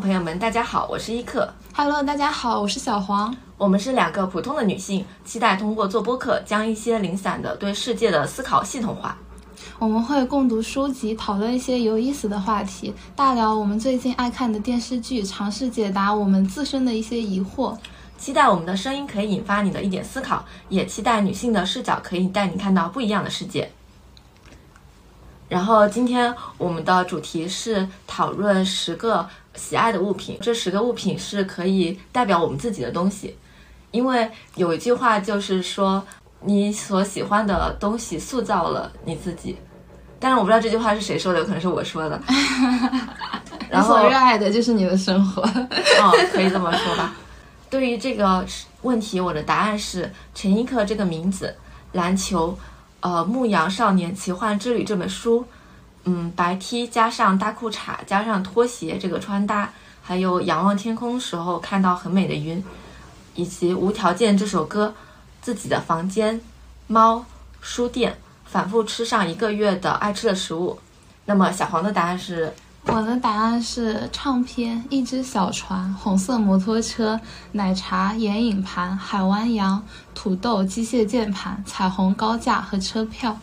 朋友们，大家好，我是伊克。Hello，大家好，我是小黄。我们是两个普通的女性，期待通过做播客，将一些零散的对世界的思考系统化。我们会共读书籍，讨论一些有意思的话题，大聊我们最近爱看的电视剧，尝试解答我们自身的一些疑惑。期待我们的声音可以引发你的一点思考，也期待女性的视角可以带你看到不一样的世界。然后今天我们的主题是讨论十个喜爱的物品，这十个物品是可以代表我们自己的东西，因为有一句话就是说，你所喜欢的东西塑造了你自己。但是我不知道这句话是谁说的，有可能是我说的。然后热爱的就是你的生活。哦，可以这么说吧。对于这个问题，我的答案是陈一克这个名字，篮球，呃，《牧羊少年奇幻之旅》这本书，嗯，白 T 加上大裤衩加上拖鞋这个穿搭，还有仰望天空时候看到很美的云，以及无条件这首歌，自己的房间，猫，书店，反复吃上一个月的爱吃的食物。那么小黄的答案是我的答案是唱片、一只小船、红色摩托车、奶茶、眼影盘、海湾羊、土豆、机械键盘、彩虹高架和车票。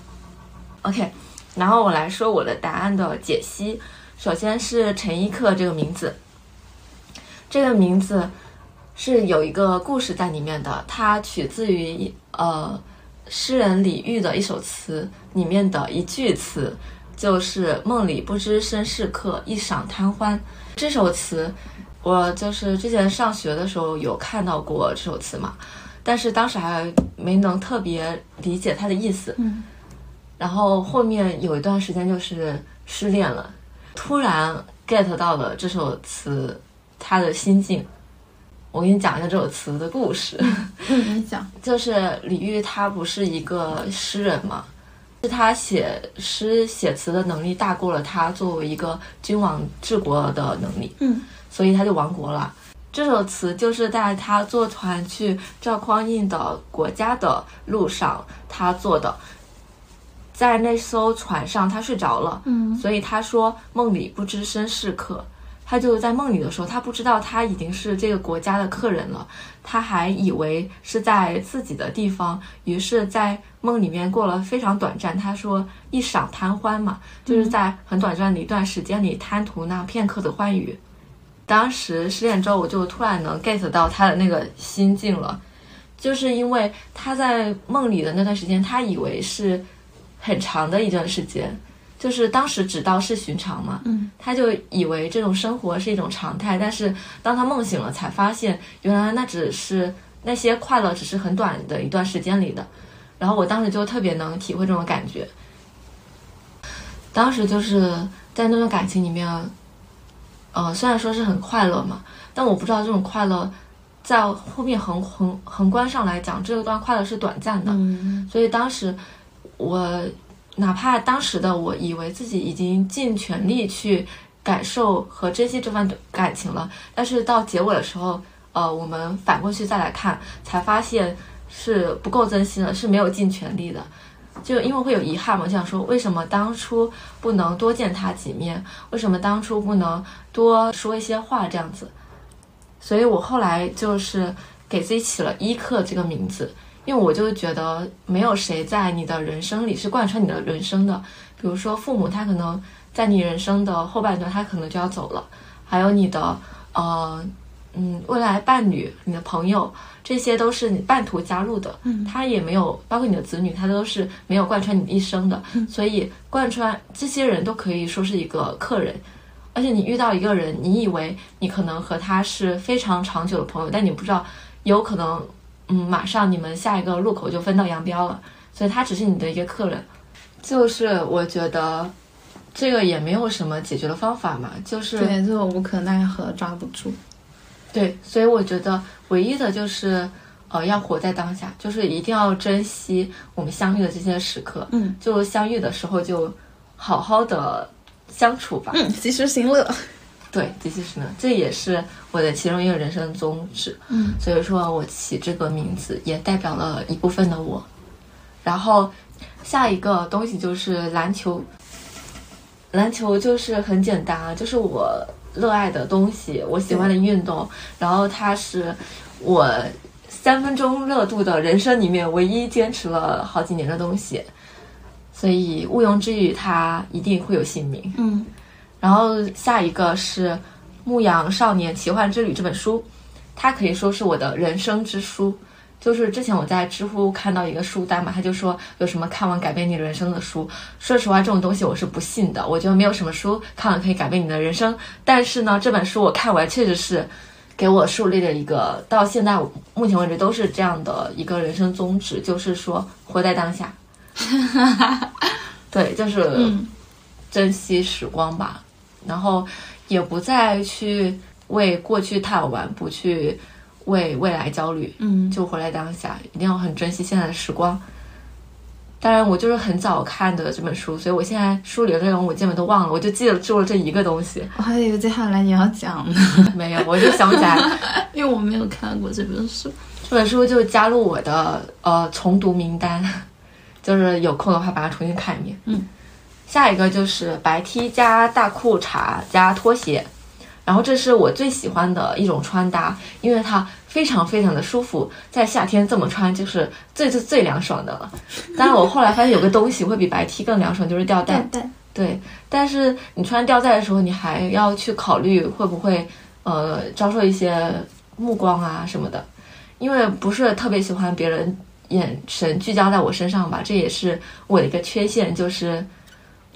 OK，然后我来说我的答案的解析。首先是陈一克这个名字，这个名字是有一个故事在里面的，它取自于呃诗人李煜的一首词里面的一句词，就是“梦里不知身是客，一晌贪欢”。这首词我就是之前上学的时候有看到过这首词嘛，但是当时还没能特别理解它的意思。嗯。然后后面有一段时间就是失恋了，突然 get 到了这首词他的心境。我给你讲一下这首词的故事，嗯，你讲。就是李煜他不是一个诗人嘛，是他写诗写词的能力大过了他作为一个君王治国的能力，嗯，所以他就亡国了。这首词就是在他坐船去赵匡胤的国家的路上他做的。在那艘船上，他睡着了，嗯所以他说梦里不知身是客。他就在梦里的时候，他不知道他已经是这个国家的客人了，他还以为是在自己的地方，于是，在梦里面过了非常短暂。他说一晌贪欢嘛，就是在很短暂的一段时间里贪图那片刻的欢愉。当时失恋之后，我就突然能 get 到他的那个心境了，就是因为他在梦里的那段时间，他以为是很长的一段时间，就是当时只道是寻常嘛，嗯，他就以为这种生活是一种常态，但是当他梦醒了，才发现原来那只是那些快乐只是很短的一段时间里的，然后我当时就特别能体会这种感觉，当时就是在那段感情里面，呃，虽然说是很快乐嘛，但我不知道这种快乐在后面横横横观上来讲，这段快乐是短暂的，嗯。所以当时我哪怕当时的我以为自己已经尽全力去感受和珍惜这份感情了，但是到结尾的时候，呃，我们反过去再来看，才发现是不够珍惜的，是没有尽全力的。就因为会有遗憾嘛，就想说为什么当初不能多见他几面？为什么当初不能多说一些话这样子？所以我后来就是给自己起了伊克这个名字，因为我就觉得没有谁在你的人生里是贯穿你的人生的。比如说父母，他可能在你人生的后半段，他可能就要走了，还有你的呃嗯未来伴侣、你的朋友，这些都是你半途加入的，嗯他也没有包括你的子女，他都是没有贯穿你一生的，所以贯穿这些人都可以说是一个客人。而且你遇到一个人，你以为你可能和他是非常长久的朋友，但你不知道，有可能，嗯，马上你们下一个路口就分道扬镳了。所以他只是你的一个客人。就是我觉得，这个也没有什么解决的方法嘛，就是对，就无可奈何，抓不住。对，所以我觉得唯一的就是，呃，要活在当下，就是一定要珍惜我们相遇的这些时刻。嗯就相遇的时候就好好的相处吧。嗯，及时行乐。对，其实呢，这也是我的其中一个人生宗旨。嗯，所以说我起这个名字也代表了一部分的我。然后下一个东西就是篮球，篮球就是很简单啊，就是我热爱的东西，我喜欢的运动，然后它是我三分钟热度的人生里面唯一坚持了好几年的东西，所以毋庸置疑，它一定会有姓名。嗯然后下一个是《牧羊少年奇幻之旅》这本书，它可以说是我的人生之书。就是之前我在知乎看到一个书单嘛，他就说有什么看完改变你人生的书。说实话，这种东西我是不信的。我觉得没有什么书看完可以改变你的人生。但是呢，这本书我看完确实是给我树立了一个到现在目前为止都是这样的一个人生宗旨，就是说活在当下。对，就是嗯珍惜时光吧，然后也不再去为过去叹惋，不去为未来焦虑，嗯就活在当下，一定要很珍惜现在的时光。当然，我就是很早看的这本书，所以我现在书里的内容我基本都忘了，我就记得住了这一个东西。我还以为接下来你要讲呢，没有，我就想不起来。因为我没有看过这本书。这本书就加入我的呃重读名单，就是有空的话把它重新看一遍。嗯，下一个就是白 T 加大裤衩加拖鞋，然后这是我最喜欢的一种穿搭，因为它非常非常的舒服，在夏天这么穿就是最最最凉爽的了。当然，我后来发现有个东西会比白 T 更凉爽，就是吊带。带对，但是你穿吊带的时候，你还要去考虑会不会呃遭受一些目光啊什么的，因为不是特别喜欢别人眼神聚焦在我身上吧，这也是我的一个缺陷，就是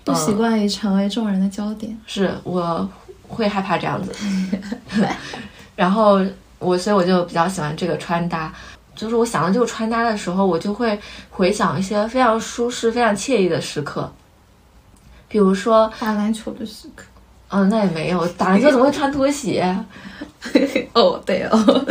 不习惯于成为众人的焦点。是我会害怕这样子 然后我所以我就比较喜欢这个穿搭。就是我想到这个穿搭的时候，我就会回想一些非常舒适、非常惬意的时刻，比如说，打篮球的时刻。嗯，那也没有打篮球怎么会穿拖鞋？哦，对哦。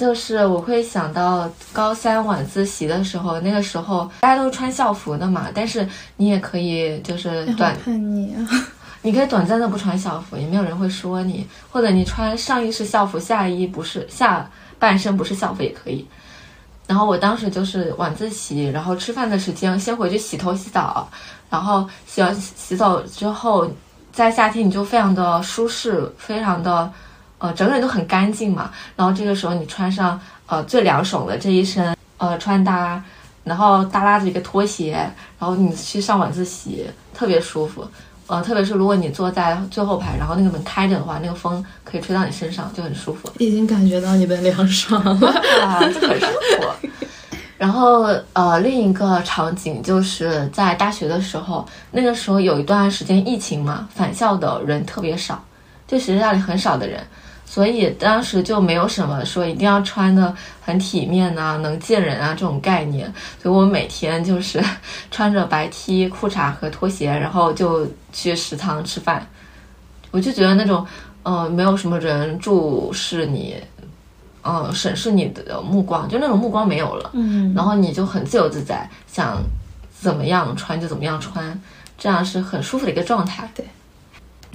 就是我会想到高三晚自习的时候，那个时候大家都是穿校服的嘛，但是你也可以就是短，叛逆啊！你可以短暂的不穿校服，也没有人会说你，或者你穿上衣是校服，下衣不是，下半身不是校服也可以。然后我当时就是晚自习，然后吃饭的时间先回去洗头洗澡，然后洗完洗澡之后，在夏天你就非常的舒适，非常的呃整个人都很干净嘛。然后这个时候你穿上呃最凉爽的这一身呃穿搭，然后耷拉着一个拖鞋，然后你去上晚自习，特别舒服。呃，特别是如果你坐在最后排，然后那个门开着的话，那个风可以吹到你身上，就很舒服。已经感觉到你的凉爽了。啊，就很舒服。然后呃，另一个场景就是在大学的时候，那个时候有一段时间疫情嘛，返校的人特别少，就学校里很少的人，所以当时就没有什么说一定要穿的很体面呐、能见人啊这种概念，所以我每天就是穿着白 T、裤衩和拖鞋，然后就去食堂吃饭。我就觉得那种呃，没有什么人注视你，呃，审视你的目光，就那种目光没有了，嗯，然后你就很自由自在，想怎么样穿就怎么样穿，这样是很舒服的一个状态。对。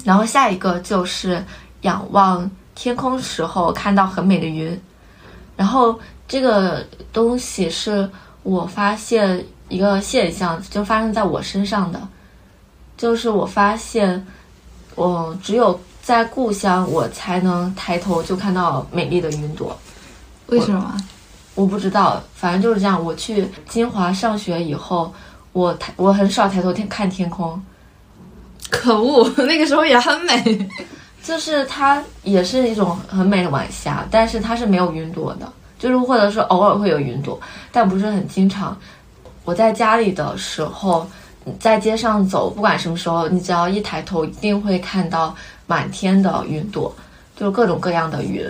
然后下一个就是仰望天空时候看到很美的云，然后这个东西是我发现一个现象，就发生在我身上的，就是我发现，我只有在故乡，我才能抬头就看到美丽的云朵。为什么？我不知道，反正就是这样。我去金华上学以后，我抬我很少抬头天看天空，可恶，那个时候也很美。就是它也是一种很美的晚霞，但是它是没有云朵的，就是或者说偶尔会有云朵，但不是很经常。我在家里的时候，在街上走，不管什么时候，你只要一抬头，一定会看到满天的云朵，就是各种各样的云，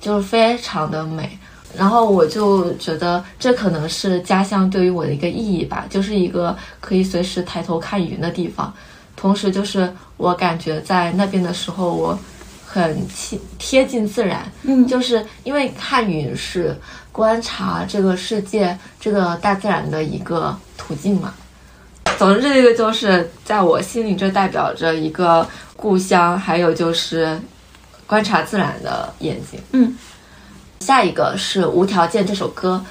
就是非常的美。然后我就觉得这可能是家乡对于我的一个意义吧，就是一个可以随时抬头看云的地方。同时，就是我感觉在那边的时候，我很亲贴近自然，嗯就是因为看云是观察这个世界、这个大自然的一个途径嘛。总之，这个就是在我心里，这代表着一个故乡，还有就是观察自然的眼睛。嗯，下一个是《无条件》这首歌，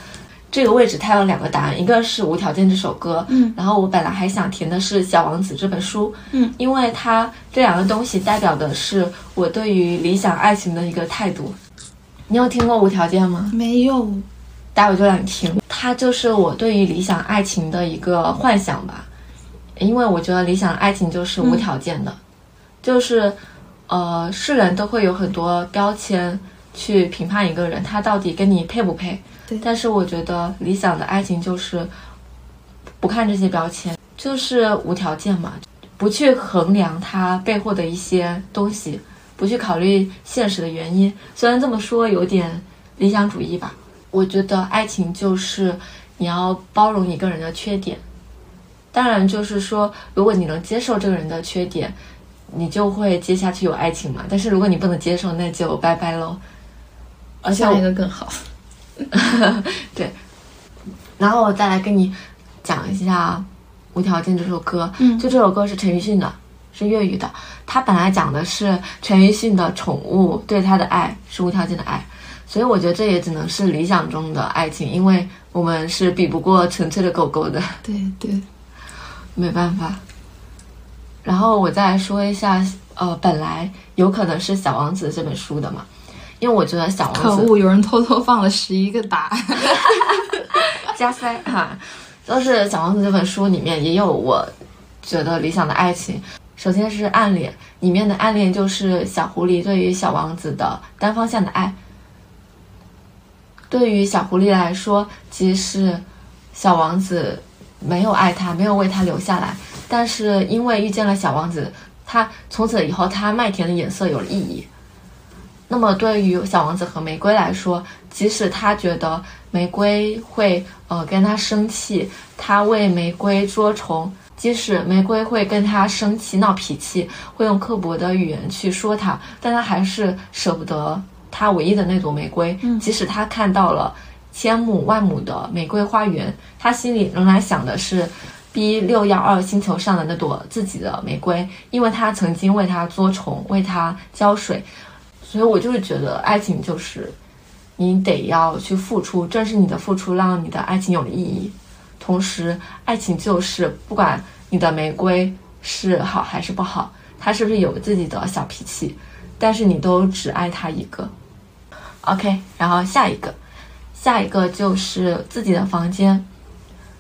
这个位置它有两个答案，一个是《无条件》这首歌，嗯，然后我本来还想填的是《小王子》这本书，嗯，因为它这两个东西代表的是我对于理想爱情的一个态度。你有听过《无条件》吗？没有，待会就让你听，它就是我对于理想爱情的一个幻想吧，因为我觉得理想爱情就是无条件的，就是，呃，世人都会有很多标签去评判一个人，他到底跟你配不配。对但是我觉得理想的爱情就是不看这些标签，就是无条件嘛，不去衡量它背后的一些东西，不去考虑现实的原因。虽然这么说有点理想主义吧，我觉得爱情就是你要包容一个人的缺点。当然，就是说，如果你能接受这个人的缺点，你就会接下去有爱情嘛。但是如果你不能接受，那就拜拜喽。而且一个更好。然后我再来跟你讲一下《无条件》这首歌。嗯就这首歌是陈奕迅的，是粤语的。他本来讲的是陈奕迅的宠物对他的爱是无条件的爱，所以我觉得这也只能是理想中的爱情，因为我们是比不过纯粹的狗狗的，对对，没办法。然后我再来说一下，呃，本来有可能是《小王子》这本书的嘛，因为我觉得《小王子》可恶，有人偷偷放了十一个答案。加塞哈，就是《小王子》这本书里面也有我觉得理想的爱情。首先是暗恋，里面的暗恋就是小狐狸对于小王子的单方向的爱。对于小狐狸来说，即使小王子没有爱他，没有为他留下来，但是因为遇见了小王子，他从此以后他麦田的颜色有了意义。那么对于小王子和玫瑰来说，即使他觉得玫瑰会呃跟他生气，他为玫瑰捉虫，即使玫瑰会跟他生气闹脾气，会用刻薄的语言去说他，但他还是舍不得他唯一的那朵玫瑰。嗯即使他看到了千亩万亩的玫瑰花园，他心里仍然想的是 B 六幺二星球上的那朵自己的玫瑰，因为他曾经为它捉虫，为它浇水。所以我就是觉得爱情就是你得要去付出，正是你的付出让你的爱情有了意义。同时，爱情就是不管你的玫瑰是好还是不好，它是不是有自己的小脾气，但是你都只爱它一个。OK，然后下一个，下一个就是自己的房间，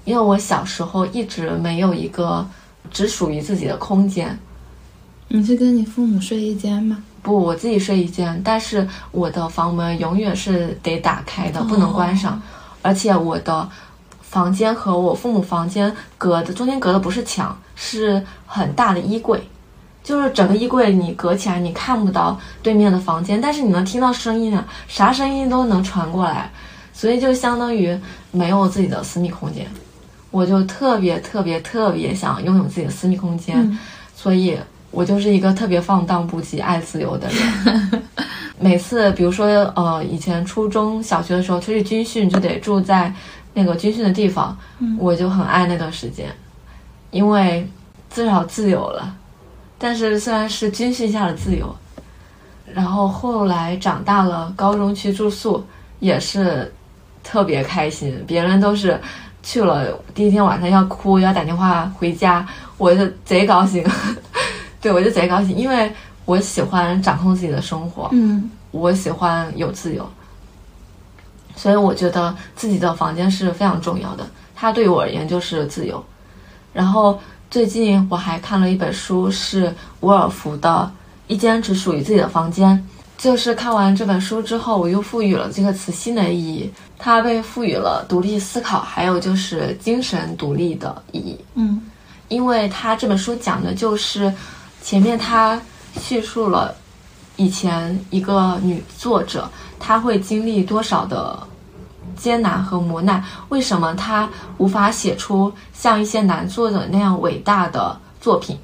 因为我小时候一直没有一个只属于自己的空间。你是跟你父母睡一间吗？不，我自己睡一间，但是我的房门永远是得打开的，不能关上。而且我的房间和我父母房间隔的中间隔的不是墙，是很大的衣柜，就是整个衣柜你隔起来，你看不到对面的房间，但是你能听到声音啊，啥声音都能传过来，所以就相当于没有自己的私密空间。我就特别特别特别想拥有自己的私密空间，嗯所以我就是一个特别放荡不羁、爱自由的人。每次，比如说，呃，以前初中小学的时候出去军训，就得住在那个军训的地方，嗯我就很爱那段时间，因为至少自由了。但是虽然是军训下的自由，然后后来长大了，高中去住宿也是特别开心，别人都是去了第一天晚上要哭，要打电话回家，我就贼高兴。对，我就贼高兴，因为我喜欢掌控自己的生活，嗯我喜欢有自由，所以我觉得自己的房间是非常重要的。它对于我而言就是自由。然后最近我还看了一本书，是伍尔夫的《一间只属于自己的房间》。就是看完这本书之后，我又赋予了这个词新的意义，它被赋予了独立思考，还有就是精神独立的意义。嗯因为它这本书讲的就是前面他叙述了以前一个女作者她会经历多少的艰难和磨难，为什么她无法写出像一些男作者那样伟大的作品？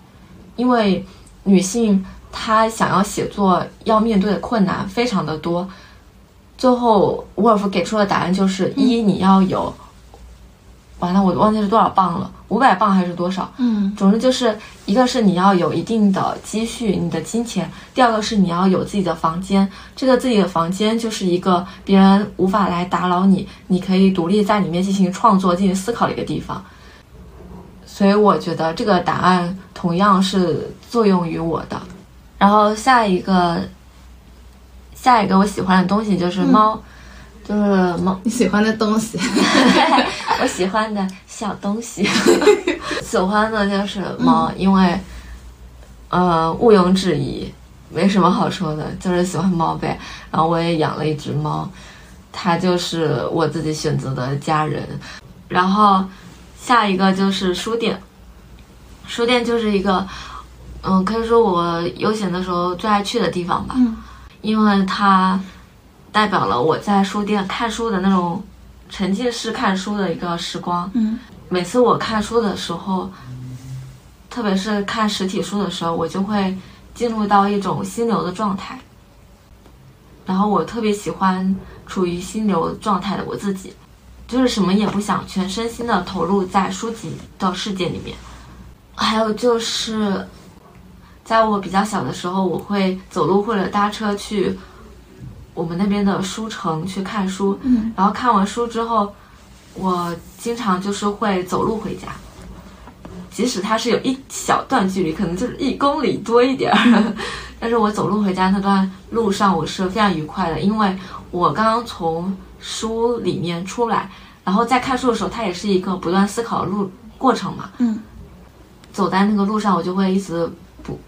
因为女性她想要写作要面对的困难非常的多。最后，伍尔夫给出的答案就是：一，你要有完了，我忘记是多少磅了，五百磅还是多少？嗯总之就是一个是你要有一定的积蓄，你的金钱；第二个是你要有自己的房间。这个自己的房间就是一个别人无法来打扰你，你可以独立在里面进行创作、进行思考的一个地方。所以我觉得这个答案同样是作用于我的。然后下一个，下一个我喜欢的东西就是猫，就是猫。你喜欢的东西，我喜欢的小东西，喜欢的就是猫，因为呃毋庸置疑，没什么好说的，就是喜欢猫呗。然后我也养了一只猫，它就是我自己选择的家人。然后下一个就是书店，书店就是一个嗯，可以说我悠闲的时候最爱去的地方吧。嗯因为它代表了我在书店看书的那种沉浸式看书的一个时光。嗯每次我看书的时候，特别是看实体书的时候，我就会进入到一种心流的状态。然后我特别喜欢处于心流状态的我自己，就是什么也不想，全身心的投入在书籍的世界里面。还有就是，在我比较小的时候，我会走路或者搭车去我们那边的书城去看书，嗯。然后看完书之后，我经常就是会走路回家，即使它是有一小段距离，可能就是一公里多一点儿，但是我走路回家那段路上我是非常愉快的，因为我刚刚从书里面出来，然后在看书的时候，它也是一个不断思考的路过程嘛，嗯。走在那个路上，我就会一直不，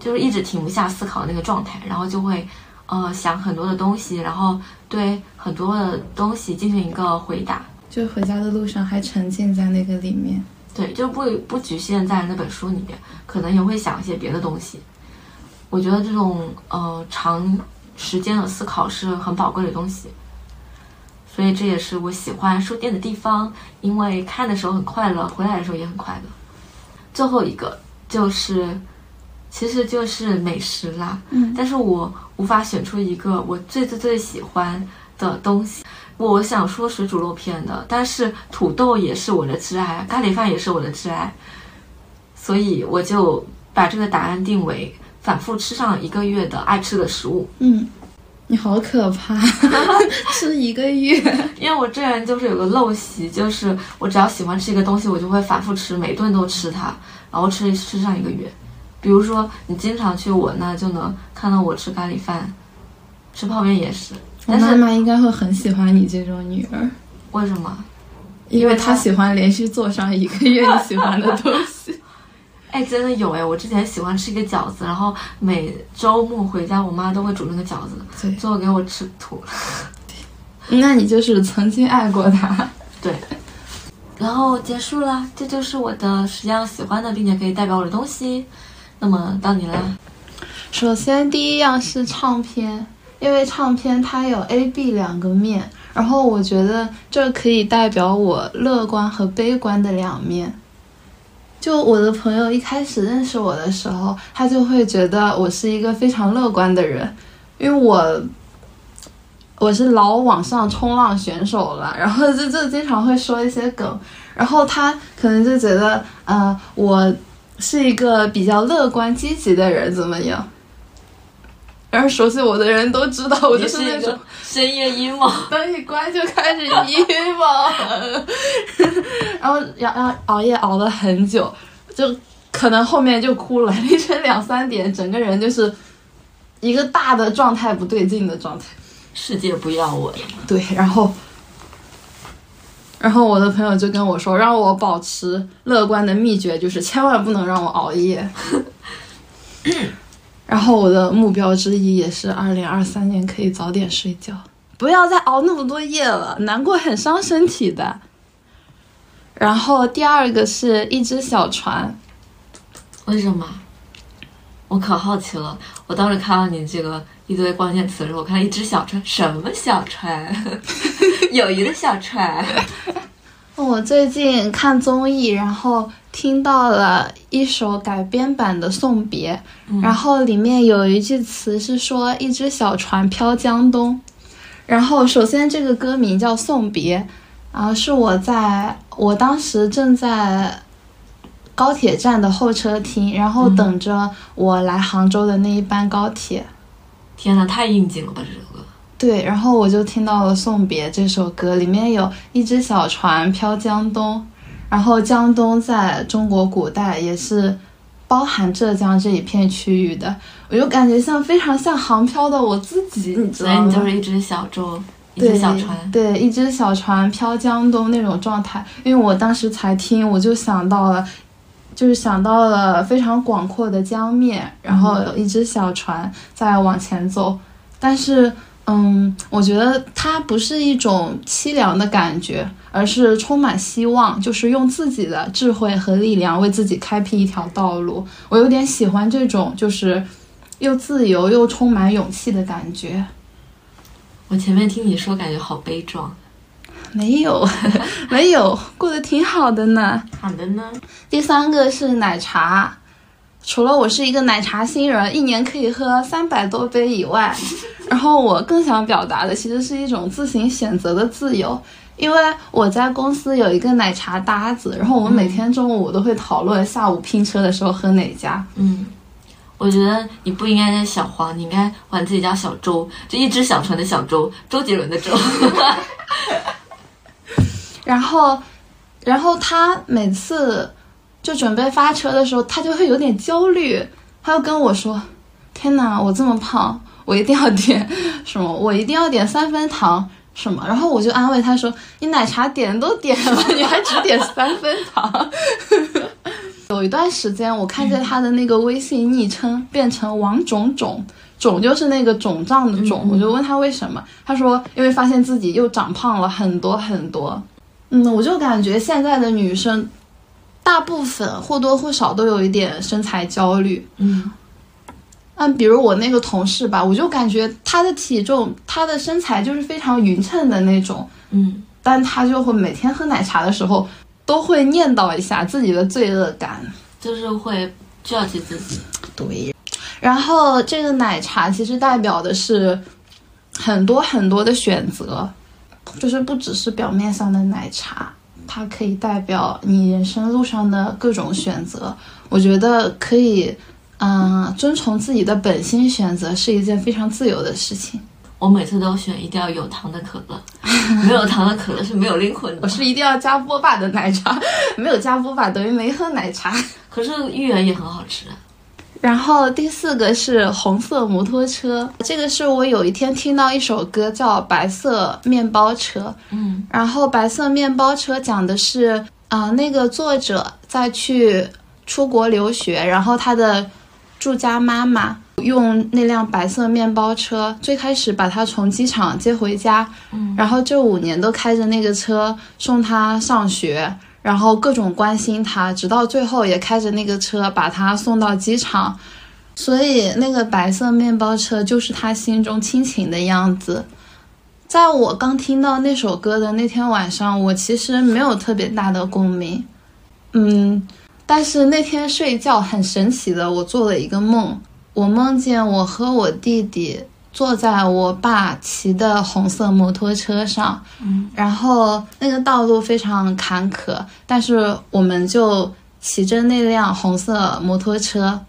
就是一直停不下思考那个状态，然后就会呃想很多的东西，然后对很多的东西进行一个回答。就回家的路上还沉浸在那个里面。对，就不不局限在那本书里面，可能也会想一些别的东西。我觉得这种呃长时间的思考是很宝贵的东西，所以这也是我喜欢书店的地方，因为看的时候很快乐，回来的时候也很快乐。最后一个就是，其实就是美食啦，嗯但是我无法选出一个我最最最喜欢的东西。我想说水煮肉片的，但是土豆也是我的挚爱，咖喱饭也是我的挚爱，所以我就把这个答案定为反复吃上一个月的爱吃的食物。嗯，你好可怕，吃一个月。因为我这人就是有个陋习，就是我只要喜欢吃一个东西，我就会反复吃，每顿都吃它，然后吃吃上一个月。比如说，你经常去我那就能看到我吃咖喱饭，吃泡面也是。我但是妈妈应该会很喜欢你这种女儿，为什么？因为她喜欢连续做上一个 月你喜欢的东西。哎，真的有哎！我之前喜欢吃一个饺子，然后每周末回家，我妈都会煮那个饺子，对，最后给我吃吐了。那你就是曾经爱过她。对，然后结束了，这就是我的十样喜欢的，并且可以代表我的东西。那么到你啦。首先，第一样是唱片，因为唱片它有 A、B 两个面，然后我觉得这可以代表我乐观和悲观的两面。就我的朋友一开始认识我的时候，他就会觉得我是一个非常乐观的人，因为我我是老网上冲浪选手了，然后就就经常会说一些梗，然后他可能就觉得，呃，我是一个比较乐观积极的人，怎么样？然后熟悉我的人都知道，我就是那种深夜 emo。灯一关就开始 emo，然后要要熬夜熬了很久，就可能后面就哭了，凌晨两三点，整个人就是一个大的状态不对劲的状态。世界不要我了。对，然后，然后我的朋友就跟我说，让我保持乐观的秘诀就是千万不能让我熬夜。然后我的目标之一也是二零二三年可以早点睡觉，不要再熬那么多夜了，难过很伤身体的。然后第二个是一只小船，为什么？我可好奇了。我当时看到你这个一堆关键词的时候，我看到一只小船，什么小船？友谊的小船。我最近看综艺，然后听到了一首改编版的《送别》，然后里面有一句词是说“一只小船飘江东”，然后首先这个歌名叫《送别》，然后是我在我当时正在高铁站的候车厅，然后等着我来杭州的那一班高铁。天呐，太应景了吧这首歌！对，然后我就听到了《送别》这首歌，里面有一只小船飘江东，然后江东在中国古代也是包含浙江这一片区域的，我就感觉像非常像航漂的我自己，你知道吗？所以你就是一只小舟，一只小船，对，一只小船飘江东那种状态。因为我当时才听，我就想到了。就是想到了非常广阔的江面，然后有一只小船在往前走，但是，嗯，我觉得它不是一种凄凉的感觉，而是充满希望，就是用自己的智慧和力量为自己开辟一条道路。我有点喜欢这种，就是又自由又充满勇气的感觉。我前面听你说，感觉好悲壮。没有，没有，过得挺好的呢。好的呢。第三个是奶茶，除了我是一个奶茶新人，一年可以喝三百多杯以外，然后我更想表达的其实是一种自行选择的自由。因为我在公司有一个奶茶搭子，然后我们每天中午都会讨论下午拼车的时候喝哪家。嗯，我觉得你不应该叫小黄，你应该管自己叫小周，就一只小船的小周，周杰伦的周。然后，然后他每次就准备发车的时候，他就会有点焦虑，他就跟我说：“天哪，我这么胖，我一定要点什么？我一定要点三分糖什么？”然后我就安慰他说：“你奶茶点都点了，你还只点三分糖？”有一段时间，我看见他的那个微信昵称变成王肿肿，肿就是那个肿胀的肿，我就问他为什么，他说因为发现自己又长胖了很多很多。嗯，我就感觉现在的女生，大部分或多或少都有一点身材焦虑。嗯，嗯，比如我那个同事吧，我就感觉她的体重、她的身材就是非常匀称的那种。嗯，但她就会每天喝奶茶的时候，都会念叨一下自己的罪恶感，就是会 judge 自己。对，然后这个奶茶其实代表的是很多很多的选择。就是不只是表面上的奶茶，它可以代表你人生路上的各种选择。我觉得可以，嗯，遵从自己的本心选择是一件非常自由的事情。我每次都选一定要有糖的可乐，没有糖的可乐是没有灵魂的。我是一定要加波霸的奶茶，没有加波霸等于没喝奶茶。可是芋圆也很好吃。然后第四个是红色摩托车，这个是我有一天听到一首歌叫《白色面包车》，嗯，然后《白色面包车》讲的是啊，那个作者在去出国留学，然后他的住家妈妈用那辆白色面包车，最开始把他从机场接回家，嗯，然后这五年都开着那个车送他上学。然后各种关心他，直到最后也开着那个车把他送到机场，所以那个白色面包车就是他心中亲情的样子。在我刚听到那首歌的那天晚上，我其实没有特别大的共鸣，嗯，但是那天睡觉很神奇的，我做了一个梦，我梦见我和我弟弟。坐在我爸骑的红色摩托车上，嗯，然后那个道路非常坎坷，但是我们就骑着那辆红色摩托车，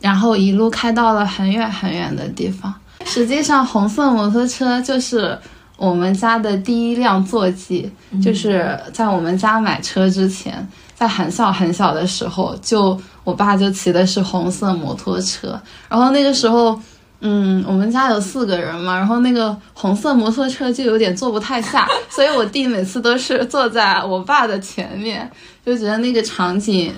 然后一路开到了很远很远的地方。实际上，红色摩托车就是我们家的第一辆坐骑，就是在我们家买车之前，在很小很小的时候，就我爸就骑的是红色摩托车，然后那个时候。嗯，我们家有四个人嘛，然后那个红色摩托车就有点坐不太下，所以我弟每次都是坐在我爸的前面，就觉得那个场景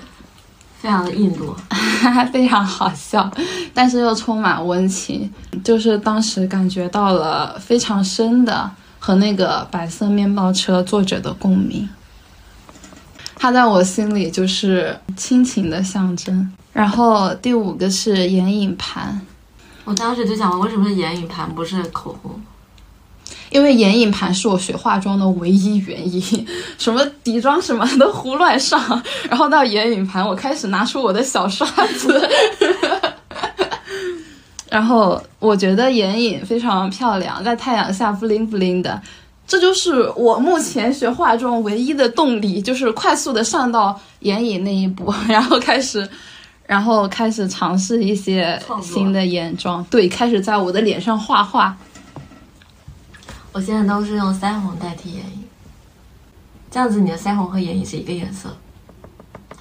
非常的印度，非常好笑，但是又充满温情，就是当时感觉到了非常深的和那个白色面包车作者的共鸣，他在我心里就是亲情的象征。然后第五个是眼影盘。我当时就想，为什么是眼影盘不是口红？因为眼影盘是我学化妆的唯一原因，什么底妆什么都胡乱上，然后到眼影盘，我开始拿出我的小刷子，然后我觉得眼影非常漂亮，在太阳下布灵布灵的，这就是我目前学化妆唯一的动力，就是快速的上到眼影那一步，然后开始，然后开始尝试一些新的眼妆，对，开始在我的脸上画画。我现在都是用腮红代替眼影，这样子你的腮红和眼影是一个颜色，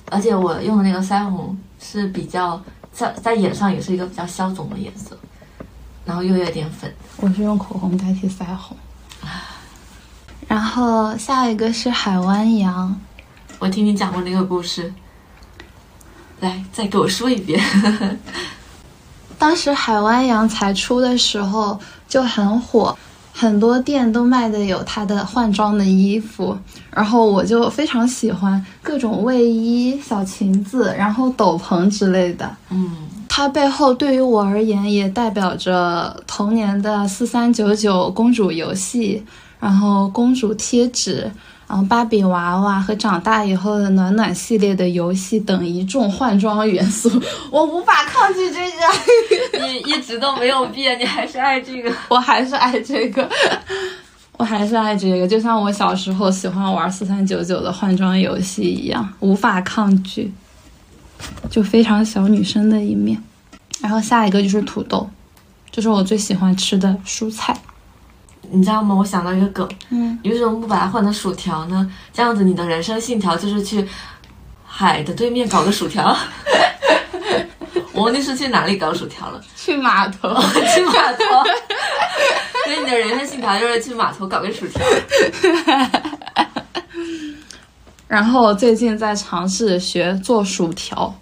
而且我用的那个腮红是比较在在眼上也是一个比较消肿的颜色，然后又有点粉。我是用口红代替腮红。然后下一个是海湾羊，我听你讲过那个故事，来再给我说一遍。当时海湾羊才出的时候就很火，很多店都卖的有它的换装的衣服，然后我就非常喜欢各种卫衣、小裙子，然后斗篷之类的。嗯，它背后对于我而言也代表着童年的四三九九公主游戏，然后公主贴纸，然后芭比娃娃和长大以后的暖暖系列的游戏等一众换装元素，我无法抗拒这个。你一直都没有变，你还是爱这个。我还是爱这个，我还是爱这个，就像我小时候喜欢玩四三九九的换装游戏一样，无法抗拒，就非常小女生的一面。然后下一个就是土豆，这是我最喜欢吃的蔬菜。你知道吗？我想到一个梗，嗯，你为什么不把它换成薯条呢？这样子你的人生信条就是去海的对面搞个薯条。我忘记是去哪里搞薯条了，去码头。去码头。所以你的人生信条就是去码头搞个薯条。然后我最近在尝试学做薯条，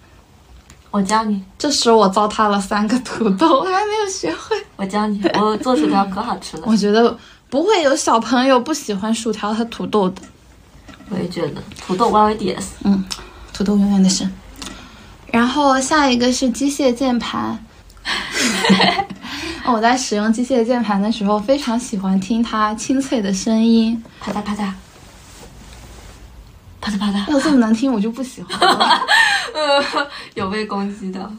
我教你，这时我糟蹋了三个土豆，我还没有学会。我教你，我做薯条可好吃了。我觉得不会有小朋友不喜欢薯条和土豆的。我也觉得土豆 y d s 嗯，土豆永远的神。然后下一个是机械键盘。我在使用机械键盘的时候，非常喜欢听它清脆的声音，啪嗒啪嗒，啪嗒啪嗒。要这么难听，我就不喜欢了。呃，有被攻击的。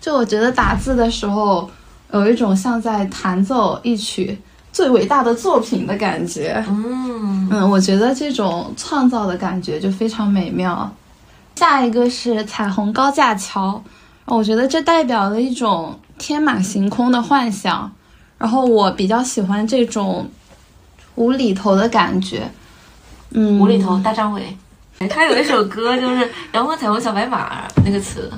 就我觉得打字的时候，有一种像在弹奏一曲最伟大的作品的感觉。嗯，嗯，我觉得这种创造的感觉就非常美妙。下一个是彩虹高架桥，我觉得这代表了一种天马行空的幻想。然后我比较喜欢这种无厘头的感觉。嗯，无厘头大张伟，他有一首歌就是《阳光彩虹小白马》那个词，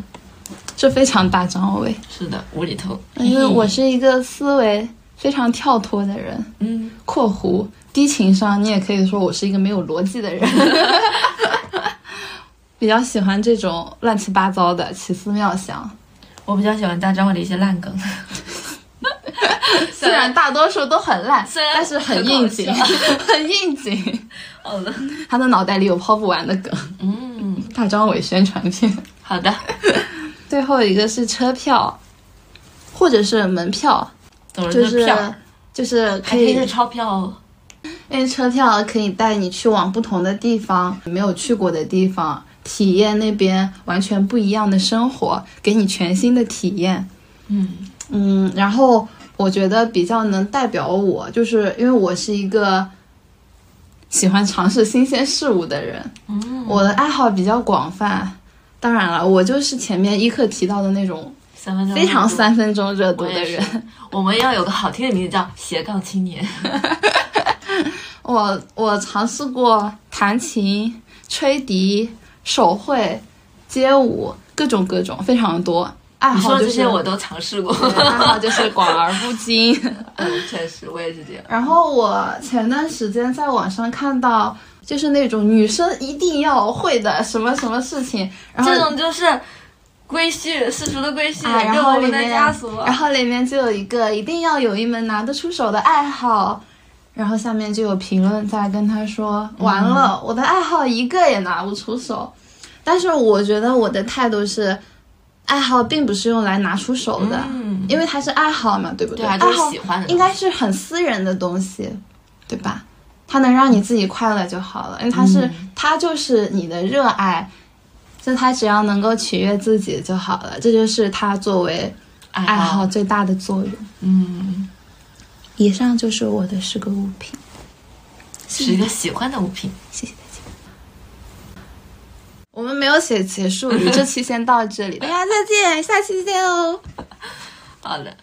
这非常大张伟。是的，无厘头。因为我是一个思维非常跳脱的人。嗯，（括弧低情商），你也可以说我是一个没有逻辑的人。比较喜欢这种乱七八糟的奇思妙想。我比较喜欢大张伟的一些烂梗，虽然大多数都很烂，虽然但是很应景，很很应景。好的，他的脑袋里有抛不完的梗。嗯，大张伟宣传片。好的。最后一个是车票，或者是门票，就是票？就是可以是钞票哦。因为车票可以带你去往不同的地方，没有去过的地方，体验那边完全不一样的生活，给你全新的体验。嗯嗯，然后我觉得比较能代表我，就是因为我是一个喜欢尝试新鲜事物的人，嗯，我的爱好比较广泛。当然了，我就是前面一课提到的那种三分钟非常三分钟热度的人。我们要有个好听的名字叫斜杠青年。我我尝试过弹琴、吹笛、手绘、街舞，各种各种，非常多。爱好这好就是些我都尝试过。对 爱好就是广而不精。嗯，确实，我也是这样。然后我前段时间在网上看到，就是那种女生一定要会的什么什么事情，然后这种就是规矩，世俗的规矩，啊，然对我们的后里面枷锁。然后里面就有一个一定要有一门拿得出手的爱好，然后下面就有评论在跟他说，完了，我的爱好一个也拿不出手。但是我觉得我的态度是，爱好并不是用来拿出手的，嗯，因为它是爱好嘛，对不对啊，爱好。应该是很私人的东西，对吧？它能让你自己快乐就好了，因为它是、嗯它就是你的热爱，就它只要能够取悦自己就好了，这就是它作为爱爱好。最大的作用。嗯，以上就是我的十个物品。是一个喜欢的物品。谢谢。我们没有写结束语，这期先到这里，大家再见，下期见哦。好的。